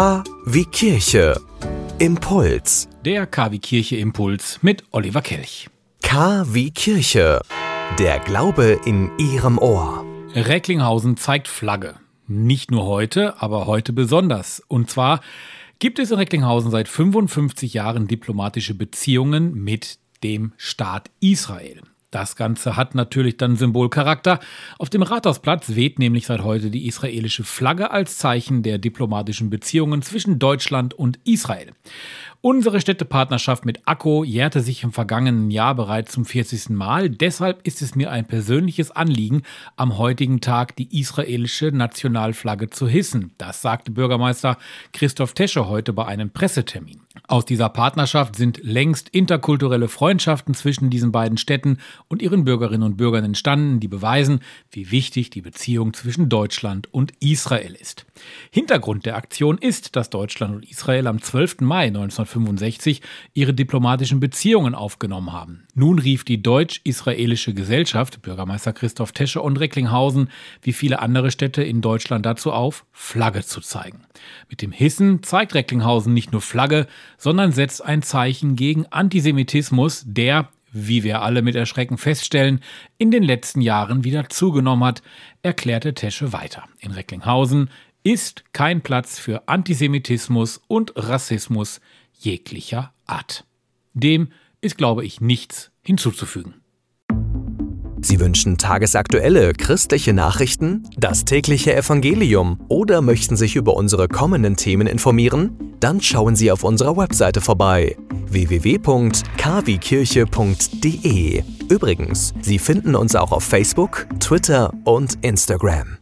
K wie Kirche. Impuls. Der KW Kirche Impuls mit Oliver Kelch. K wie Kirche. Der Glaube in Ihrem Ohr. Recklinghausen zeigt Flagge. Nicht nur heute, aber heute besonders. Und zwar gibt es in Recklinghausen seit 55 Jahren diplomatische Beziehungen mit dem Staat Israel. Das Ganze hat natürlich dann Symbolcharakter. Auf dem Rathausplatz weht nämlich seit heute die israelische Flagge als Zeichen der diplomatischen Beziehungen zwischen Deutschland und Israel. Unsere Städtepartnerschaft mit Akko jährte sich im vergangenen Jahr bereits zum 40. Mal. Deshalb ist es mir ein persönliches Anliegen, am heutigen Tag die israelische Nationalflagge zu hissen. Das sagte Bürgermeister Christoph Tesche heute bei einem Pressetermin. Aus dieser Partnerschaft sind längst interkulturelle Freundschaften zwischen diesen beiden Städten und ihren Bürgerinnen und Bürgern entstanden, die beweisen, wie wichtig die Beziehung zwischen Deutschland und Israel ist. Hintergrund der Aktion ist, dass Deutschland und Israel am 12. Mai 1965 ihre diplomatischen Beziehungen aufgenommen haben. Nun rief die deutsch-israelische Gesellschaft, Bürgermeister Christoph Tesche und Recklinghausen, wie viele andere Städte in Deutschland dazu auf, Flagge zu zeigen. Mit dem Hissen zeigt Recklinghausen nicht nur Flagge, sondern setzt ein Zeichen gegen Antisemitismus, der, wie wir alle mit Erschrecken feststellen, in den letzten Jahren wieder zugenommen hat, erklärte Tesche weiter. In Recklinghausen ist kein Platz für Antisemitismus und Rassismus jeglicher Art. Dem ist, glaube ich, nichts hinzuzufügen. Sie wünschen tagesaktuelle christliche Nachrichten, das tägliche Evangelium oder möchten sich über unsere kommenden Themen informieren? Dann schauen Sie auf unserer Webseite vorbei www.kwkirche.de. Übrigens, Sie finden uns auch auf Facebook, Twitter und Instagram.